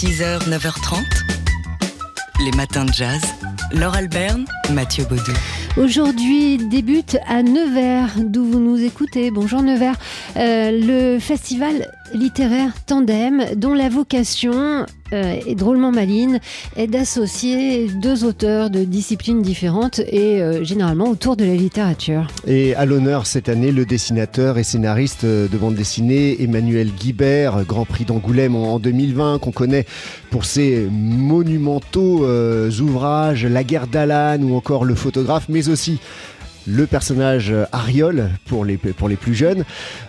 6h, 9h30, les matins de jazz. Laure Alberne, Mathieu Baudou. Aujourd'hui débute à Nevers, d'où vous nous écoutez. Bonjour Nevers. Euh, le festival littéraire Tandem, dont la vocation euh, est drôlement maline, est d'associer deux auteurs de disciplines différentes et euh, généralement autour de la littérature. Et à l'honneur cette année, le dessinateur et scénariste de bande dessinée Emmanuel Guibert, Grand Prix d'Angoulême en 2020, qu'on connaît pour ses monumentaux ouvrages La guerre d'Alan ou encore Le photographe, mais aussi le personnage euh, Ariol pour les, plus jeunes.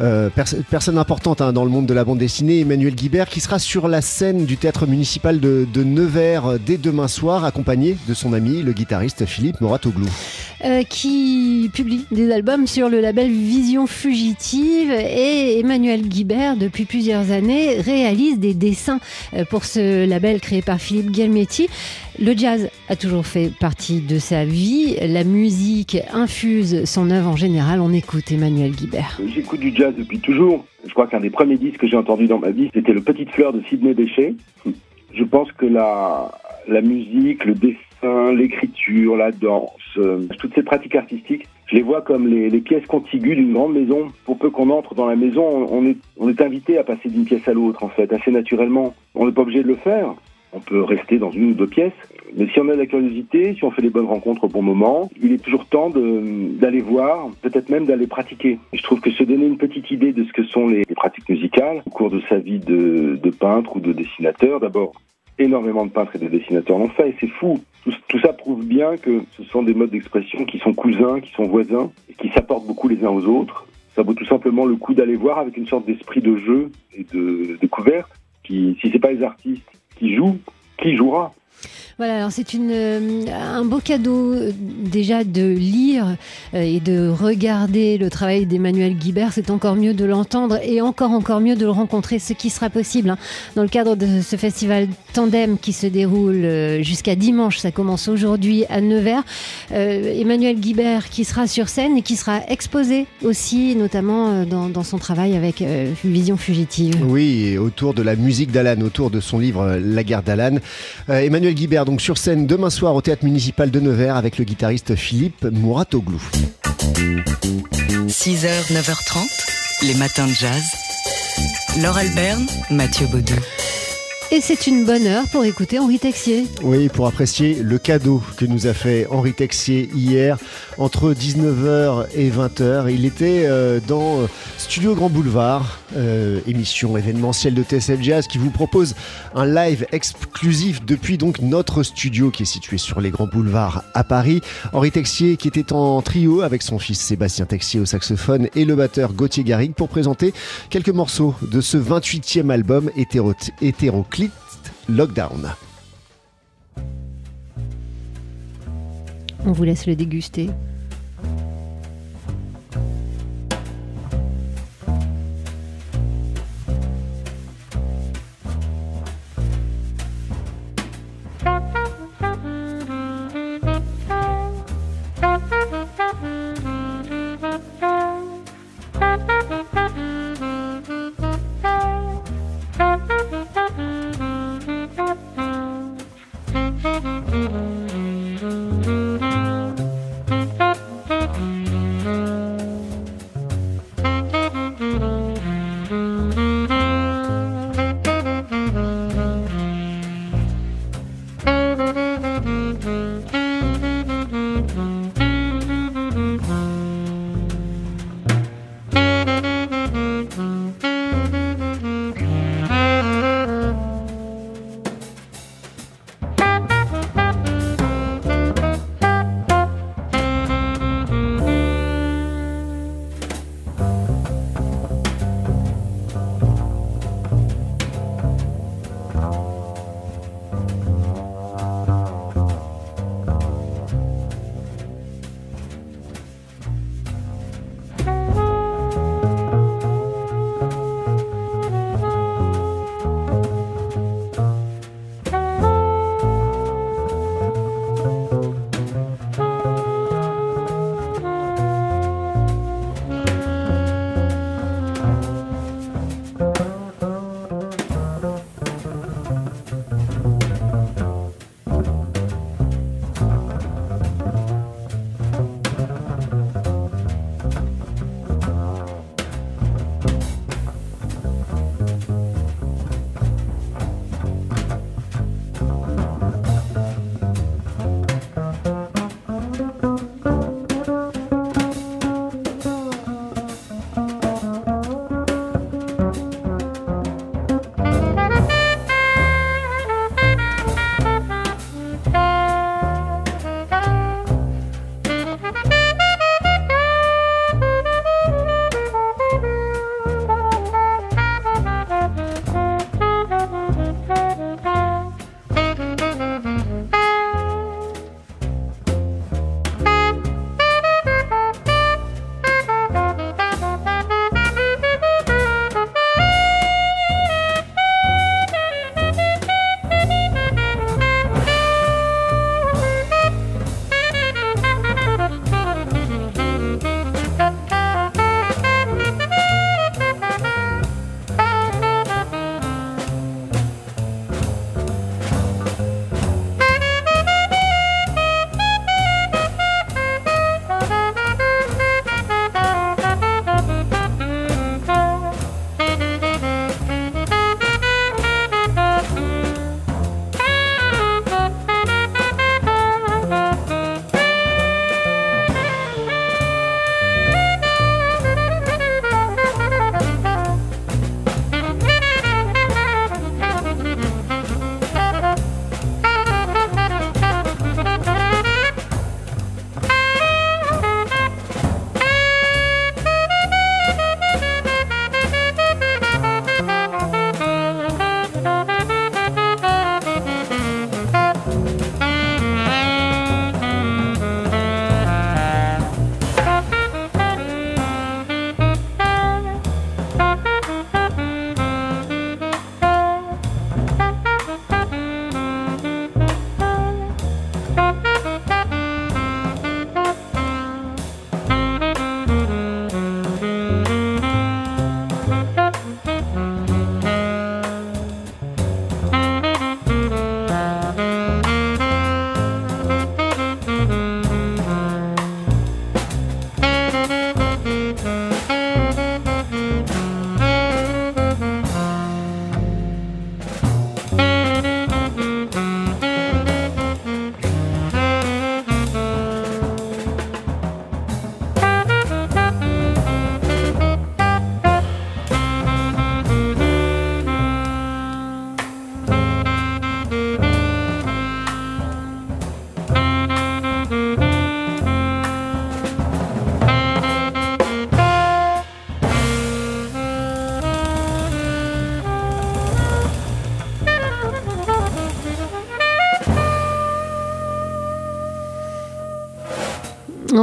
Euh, personne importante hein, dans le monde de la bande dessinée, Emmanuel Guibert, qui sera sur la scène du théâtre municipal de, Nevers euh, dès demain soir, accompagné de son ami, le guitariste Philippe Moratoglou. qui publie des albums sur le label Vision Fugitive et Emmanuel Guibert, depuis plusieurs années, réalise des dessins pour ce label créé par Philippe Guelmetti. Le jazz a toujours fait partie de sa vie, la musique infuse son œuvre en général. On écoute Emmanuel Guibert. J'écoute du jazz depuis toujours. Je crois qu'un des premiers disques que j'ai entendu dans ma vie, c'était Le Petite Fleur de Sidney Bechet. Je pense que la, musique, le dessin, l'écriture, la danse, euh, toutes ces pratiques artistiques, je les vois comme les, pièces contiguës d'une grande maison. Pour peu qu'on entre dans la maison, on est invité à passer d'une pièce à l'autre, en fait, assez naturellement. On n'est pas obligé de le faire on peut rester dans une ou deux pièces. Mais si on a la curiosité, si on fait les bonnes rencontres au bon moment, il est toujours temps d'aller voir, peut-être même d'aller pratiquer. je trouve que se donner une petite idée de ce que sont les, pratiques musicales au cours de sa vie de, peintre ou de dessinateur, d'abord, énormément de peintres et de dessinateurs l'ont fait, et c'est fou. Tout, ça prouve bien que ce sont des modes d'expression qui sont cousins, qui sont voisins, et qui s'apportent beaucoup les uns aux autres. Ça vaut tout simplement le coup d'aller voir avec une sorte d'esprit de jeu et de découverte, qui, si c'est pas les artistes qui joue, qui jouera. Voilà, alors c'est une euh, un beau cadeau euh, déjà de lire euh, et de regarder le travail d'Emmanuel Guibert. C'est encore mieux de l'entendre et encore encore mieux de le rencontrer, ce qui sera possible hein, dans le cadre de ce festival Tandem qui se déroule jusqu'à dimanche. Ça commence aujourd'hui à Nevers. Emmanuel Guibert qui sera sur scène et qui sera exposé aussi, notamment dans, son travail avec Vision fugitive. Oui, autour de la musique d'Alan, autour de son livre La guerre d'Alan. Emmanuel Guibert donc sur scène demain soir au théâtre municipal de Nevers avec le guitariste Philippe Mouratoglou. 6h, 9h30, les matins de jazz. Laure Alberne, Mathieu Baudou. Et c'est une bonne heure pour écouter Henri Texier. Oui, pour apprécier le cadeau que nous a fait Henri Texier hier entre 19h et 20h. Il était euh, dans euh, Studio Grand Boulevard, euh, émission événementielle de TSF Jazz qui vous propose un live exclusif depuis donc notre studio qui est situé sur les Grands Boulevards à Paris. Henri Texier qui était en trio avec son fils Sébastien Texier au saxophone et le batteur Gauthier Garrigue pour présenter quelques morceaux de ce 28e album hétéroclite Lockdown. On vous laisse le déguster.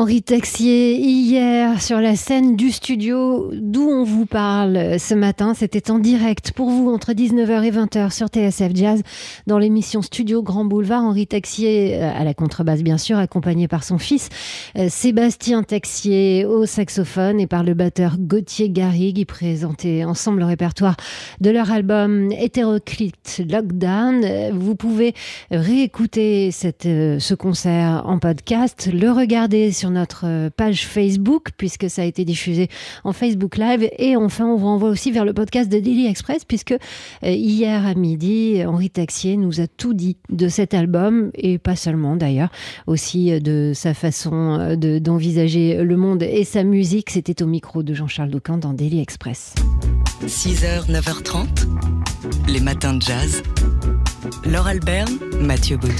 Henri Texier, hier sur la scène du studio d'où on vous parle ce matin, c'était en direct pour vous entre 19h et 20h sur TSF Jazz dans l'émission Studio Grand Boulevard. Henri Texier euh, à la contrebasse bien sûr, accompagné par son fils euh, Sébastien Texier au saxophone et par le batteur Gauthier Garrigue qui présentaient ensemble le répertoire de leur album Hétéroclite Lockdown. Vous pouvez réécouter euh, ce concert en podcast, le regarder sur notre euh, page Facebook, puisque ça a été diffusé en Facebook Live. Et enfin, on vous renvoie aussi vers le podcast de Daily Express, puisque euh, hier à midi, Henri Taxier nous a tout dit de cet album, et pas seulement d'ailleurs, aussi euh, de sa façon d'envisager le monde et sa musique. C'était au micro de Jean-Charles Doucan dans Daily Express. 6h, 9h30, les matins de jazz. Laure Albert, Mathieu Baudou.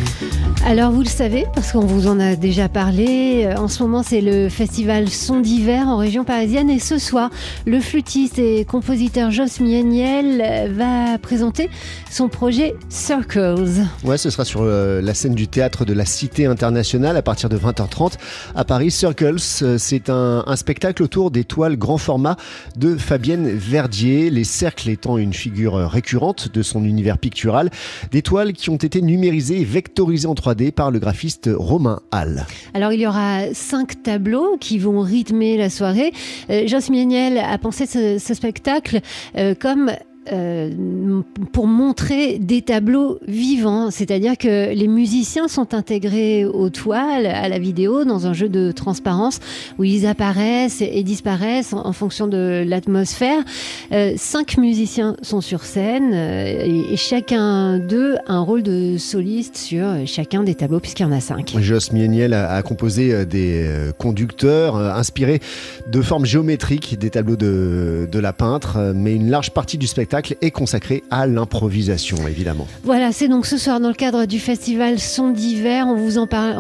Alors vous le savez, parce qu'on vous en a déjà parlé, euh, en ce moment c'est le festival Son d'hiver en région parisienne et ce soir, le flûtiste et compositeur Joss Mieniel euh, va présenter son projet Circles. Ouais, ce sera sur euh, la scène du théâtre de la Cité internationale à partir de 20h30 à Paris. Circles, c'est un, un spectacle autour des toiles grand format de Fabienne Verdier, les cercles étant une figure récurrente de son univers pictural. Des toiles qui ont été numérisées et vectorisées en 3D par le graphiste Romain Hall. Alors il y aura cinq tableaux qui vont rythmer la soirée. Euh, Joss a pensé ce, ce spectacle euh, comme euh, pour montrer des tableaux vivants, c'est-à-dire que les musiciens sont intégrés aux toiles, à la vidéo, dans un jeu de transparence où ils apparaissent et disparaissent en, fonction de l'atmosphère. Euh, cinq musiciens sont sur scène euh, et, chacun d'eux a un rôle de soliste sur chacun des tableaux puisqu'il y en a cinq. Joss Mieniel a, a, composé des conducteurs inspirés de formes géométriques des tableaux de, de la peintre, mais une large partie du spectacle est consacré à l'improvisation, évidemment. Voilà, c'est donc ce soir dans le cadre du festival Son d'hiver. On,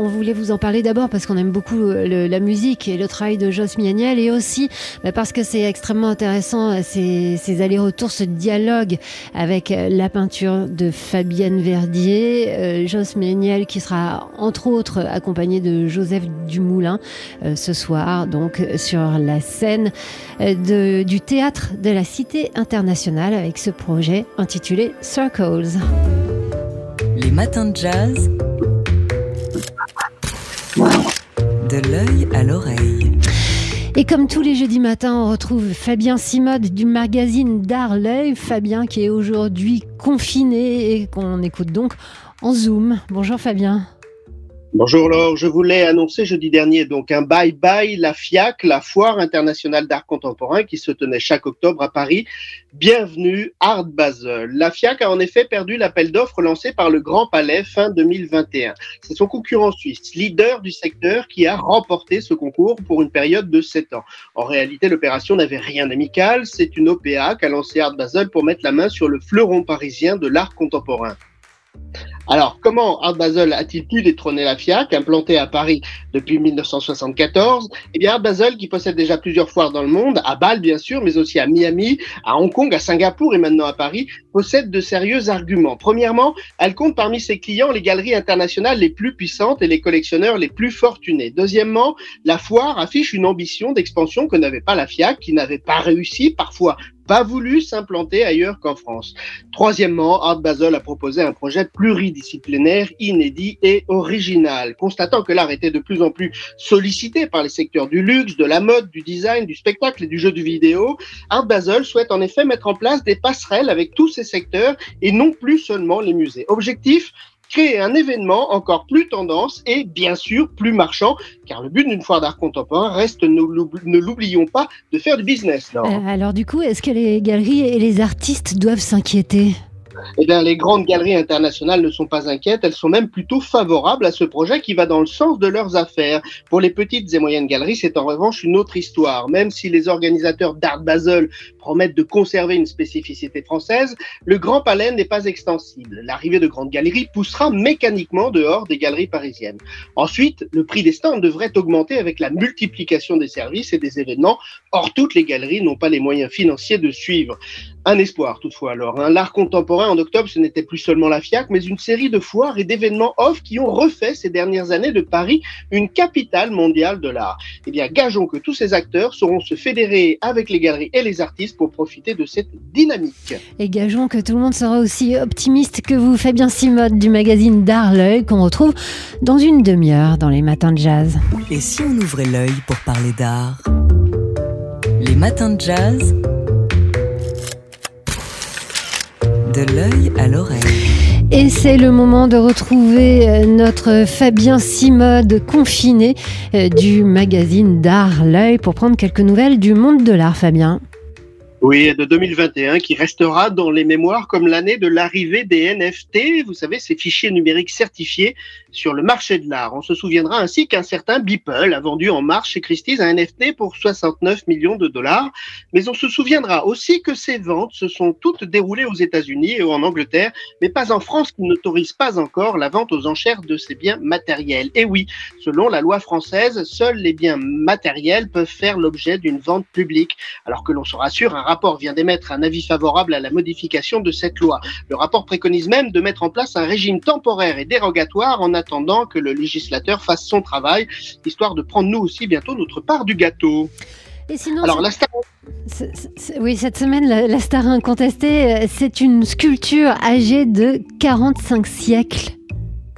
voulait vous en parler d'abord parce qu'on aime beaucoup le, la musique et le travail de Joss Mianiel et aussi bah, parce que c'est extrêmement intéressant euh, ces, allers-retours, ce dialogue avec euh, la peinture de Fabienne Verdier, euh, Joss Mianiel qui sera entre autres accompagné de Joseph Dumoulin euh, ce soir, donc sur la scène euh, du théâtre de la Cité internationale avec ce projet intitulé Circles. Les matins de jazz. De l'œil à l'oreille. Et comme tous les jeudis matins, on retrouve Fabien Simode du magazine d'art L'œil. Fabien qui est aujourd'hui confiné et qu'on écoute donc en Zoom. Bonjour Fabien. Bonjour Laure, je voulais annoncer jeudi dernier donc un bye-bye la FIAC, la Foire internationale d'art contemporain qui se tenait chaque octobre à Paris. Bienvenue Art Basel. La FIAC a en effet perdu l'appel d'offres lancé par le Grand Palais fin 2021. C'est son concurrent suisse, leader du secteur, qui a remporté ce concours pour une période de 7 ans. En réalité, l'opération n'avait rien d'amical, c'est une OPA qu'a lancé Art Basel pour mettre la main sur le fleuron parisien de l'art contemporain. Alors, comment Art Basel a-t-il pu détrôner la FIAC, implantée à Paris depuis 1974 Eh bien, Art Basel, qui possède déjà plusieurs foires dans le monde, à Bâle bien sûr, mais aussi à Miami, à Hong Kong, à Singapour et maintenant à Paris, possède de sérieux arguments. Premièrement, elle compte parmi ses clients les galeries internationales les plus puissantes et les collectionneurs les plus fortunés. Deuxièmement, la foire affiche une ambition d'expansion que n'avait pas la FIAC, qui n'avait pas réussi, parfois pas voulu s'implanter ailleurs qu'en France. Troisièmement, Art Basel a proposé un projet pluridisciplinaire, inédit et original. Constatant que l'art était de plus en plus sollicité par les secteurs du luxe, de la mode, du design, du spectacle et du jeu de vidéo, Art Basel souhaite en effet mettre en place des passerelles avec tous ces secteurs et non plus seulement les musées. Objectif créer un événement encore plus tendance et bien sûr plus marchand, car le but d'une foire d'art contemporain reste, ne l'oublions pas, de faire du business. Euh, alors du coup, est-ce que les galeries et les artistes doivent s'inquiéter? Eh bien, les grandes galeries internationales ne sont pas inquiètes, elles sont même plutôt favorables à ce projet qui va dans le sens de leurs affaires. Pour les petites et moyennes galeries, c'est en revanche une autre histoire. Même si les organisateurs d'Art Basel promettent de conserver une spécificité française, le Grand Palais n'est pas extensible. L'arrivée de grandes galeries poussera mécaniquement dehors des galeries parisiennes. Ensuite, le prix des stands devrait augmenter avec la multiplication des services et des événements. Or, toutes les galeries n'ont pas les moyens financiers de suivre. Un espoir toutefois alors. Hein. L'art contemporain en octobre, ce n'était plus seulement la FIAC, mais une série de foires et d'événements off qui ont refait ces dernières années de Paris une capitale mondiale de l'art. Eh bien, gageons que tous ces acteurs sauront se fédérer avec les galeries et les artistes pour profiter de cette dynamique. Et gageons que tout le monde sera aussi optimiste que vous, Fabien Simode du magazine D'Art L'œil qu'on retrouve dans une demi-heure dans les matins de jazz. Et si on ouvrait l'œil pour parler d'art? Les matins de jazz de l'œil à l'oreille. Et c'est le moment de retrouver euh, notre Fabien Simode confiné euh, du magazine d'art L'œil pour prendre quelques nouvelles du monde de l'art, Fabien. Oui, de 2021, qui restera dans les mémoires comme l'année de l'arrivée des NFT, vous savez, ces fichiers numériques certifiés sur le marché de l'art. On se souviendra ainsi qu'un certain Beeple a vendu en mars chez Christie's un NFT pour 69 millions de dollars. Mais on se souviendra aussi que ces ventes se sont toutes déroulées aux États-Unis et en Angleterre, mais pas en France qui n'autorise pas encore la vente aux enchères de ces biens matériels. Et oui, selon la loi française, seuls les biens matériels peuvent faire l'objet d'une vente publique. Alors que l'on se rassure, un rapport vient d'émettre un avis favorable à la modification de cette loi. Le rapport préconise même de mettre en place un régime temporaire et dérogatoire en attendant que le législateur fasse son travail, histoire de prendre nous aussi bientôt notre part du gâteau. Et sinon, Alors, la star... oui, cette semaine, la star incontestée, euh, c'est une sculpture âgée de 45 siècles.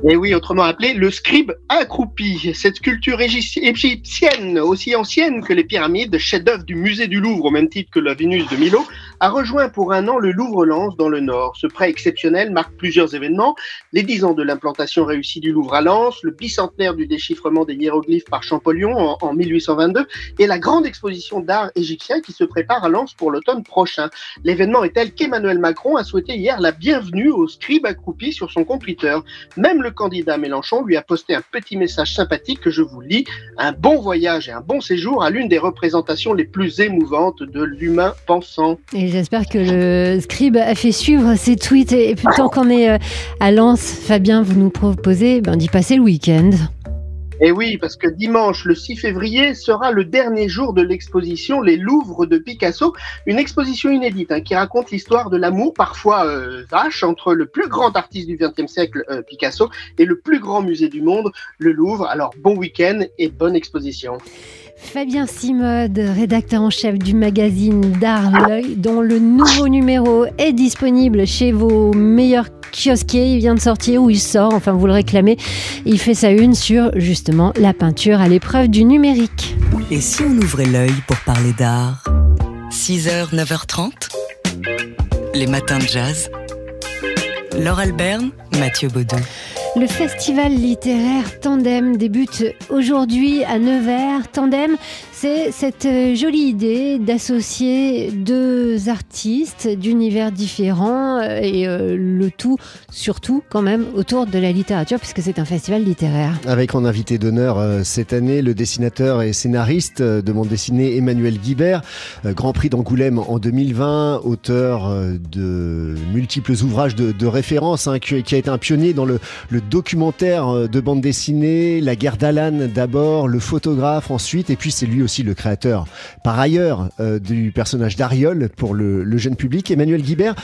Et oui, autrement appelé le scribe accroupi. Cette sculpture égyptienne, aussi ancienne que les pyramides, chef-d'œuvre du musée du Louvre au même titre que la Vénus de Milo, a rejoint pour un an le Louvre-Lens dans le Nord. Ce prêt exceptionnel marque plusieurs événements. Les dix ans de l'implantation réussie du Louvre à Lens, le bicentenaire du déchiffrement des hiéroglyphes par Champollion en, en 1822 et la grande exposition d'art égyptien qui se prépare à Lens pour l'automne prochain. L'événement est tel qu'Emmanuel Macron a souhaité hier la bienvenue au scribe accroupi sur son compte Twitter. Même le candidat Mélenchon lui a posté un petit message sympathique que je vous lis. Un bon voyage et un bon séjour à l'une des représentations les plus émouvantes de l'humain pensant. J'espère que le scribe a fait suivre ses tweets. Et puis tant qu'on est euh, à Lens, Fabien, vous nous proposez ben, d'y passer le week-end. Et oui, parce que dimanche, le 6 février, sera le dernier jour de l'exposition Les Louvres de Picasso, une exposition inédite hein, qui raconte l'histoire de l'amour, parfois euh, vache, entre le plus grand artiste du XXe siècle, euh, Picasso, et le plus grand musée du monde, le Louvre. Alors bon week-end et bonne exposition. Fabien Simode, rédacteur en chef du magazine D'Art L'œil, dont le nouveau numéro est disponible chez vos meilleurs kiosquiers. Il vient de sortir ou il sort, enfin vous le réclamez. Il fait sa une sur justement la peinture à l'épreuve du numérique. Et si on ouvrait l'œil pour parler d'art? 6h, 9h30 Les matins de jazz. Laure Alberne, Mathieu Baudou. Le festival littéraire Tandem débute aujourd'hui à Nevers. Tandem, c'est cette euh, jolie idée d'associer deux artistes d'univers différents euh, et euh, le tout, surtout quand même, autour de la littérature, puisque c'est un festival littéraire. Avec en invité d'honneur cette année le dessinateur et scénariste de bande dessinée Emmanuel Guibert, Grand Prix d'Angoulême en 2020, auteur de multiples ouvrages de, référence, hein, qui, a été un pionnier dans le, le documentaire de bande dessinée, La guerre d'Alan d'abord, le photographe ensuite, et puis c'est lui aussi le créateur par ailleurs euh, du personnage d'Ariol pour le, jeune public, Emmanuel Guibert,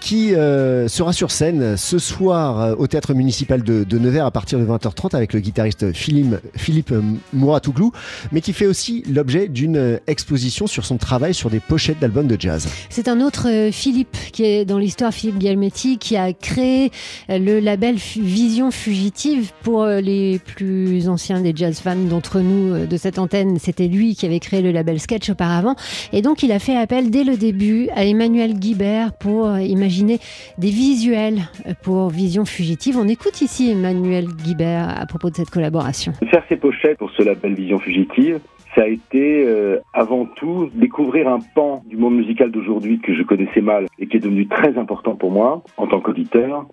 qui euh, sera sur scène ce soir euh, au théâtre municipal de, Nevers à partir de 20h30 avec le guitariste Philippe, Philippe Mouratoglou, mais qui fait aussi l'objet d'une exposition sur son travail sur des pochettes d'albums de jazz. C'est un autre Philippe qui est dans l'histoire, Philippe Galmetti, qui a créé le label Vision Fugitive pour les plus anciens des jazz fans d'entre nous de cette antenne. C'était lui qui avait créé le label Sketch auparavant. Et donc, il a fait appel dès le début à Emmanuel Guibert pour euh, imaginer des visuels euh, pour Vision Fugitive. On écoute ici Emmanuel Guibert à propos de cette collaboration. Faire ces pochettes pour ce label Vision Fugitive, ça a été euh, avant tout découvrir un pan du monde musical d'aujourd'hui que je connaissais mal et qui est devenu très important pour moi en tant qu'auditeur.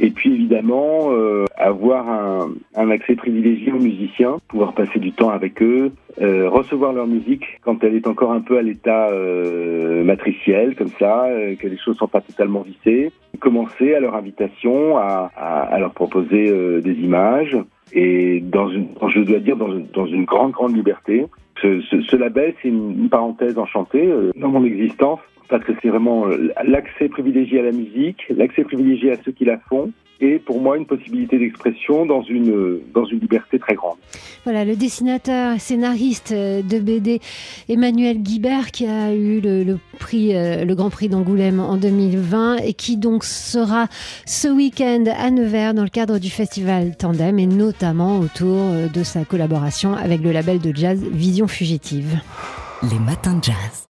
Et puis évidemment, euh, avoir un, un, accès privilégié aux musiciens, pouvoir passer du temps avec eux, euh, recevoir leur musique quand elle est encore un peu à l'état euh, matriciel, comme ça, euh, que les choses sont pas totalement vissées. Commencer à leur invitation à, à, à leur proposer euh, des images et dans une, je dois dire, dans une, dans une grande, grande liberté Ce, ce, ce label, c'est une parenthèse enchantée euh, dans mon existence parce que c'est vraiment euh, l'accès privilégié à la musique, l'accès privilégié à ceux qui la font, et pour moi une possibilité d'expression dans une, dans une liberté très grande. Voilà, le dessinateur et scénariste euh, de BD Emmanuel Guibert qui a eu le, le prix, euh, le Grand Prix d'Angoulême en 2020 et qui donc sera ce week-end à Nevers dans le cadre du festival Tandem et notamment autour de sa collaboration avec le label de jazz Vision Fugitive. Les matins de jazz.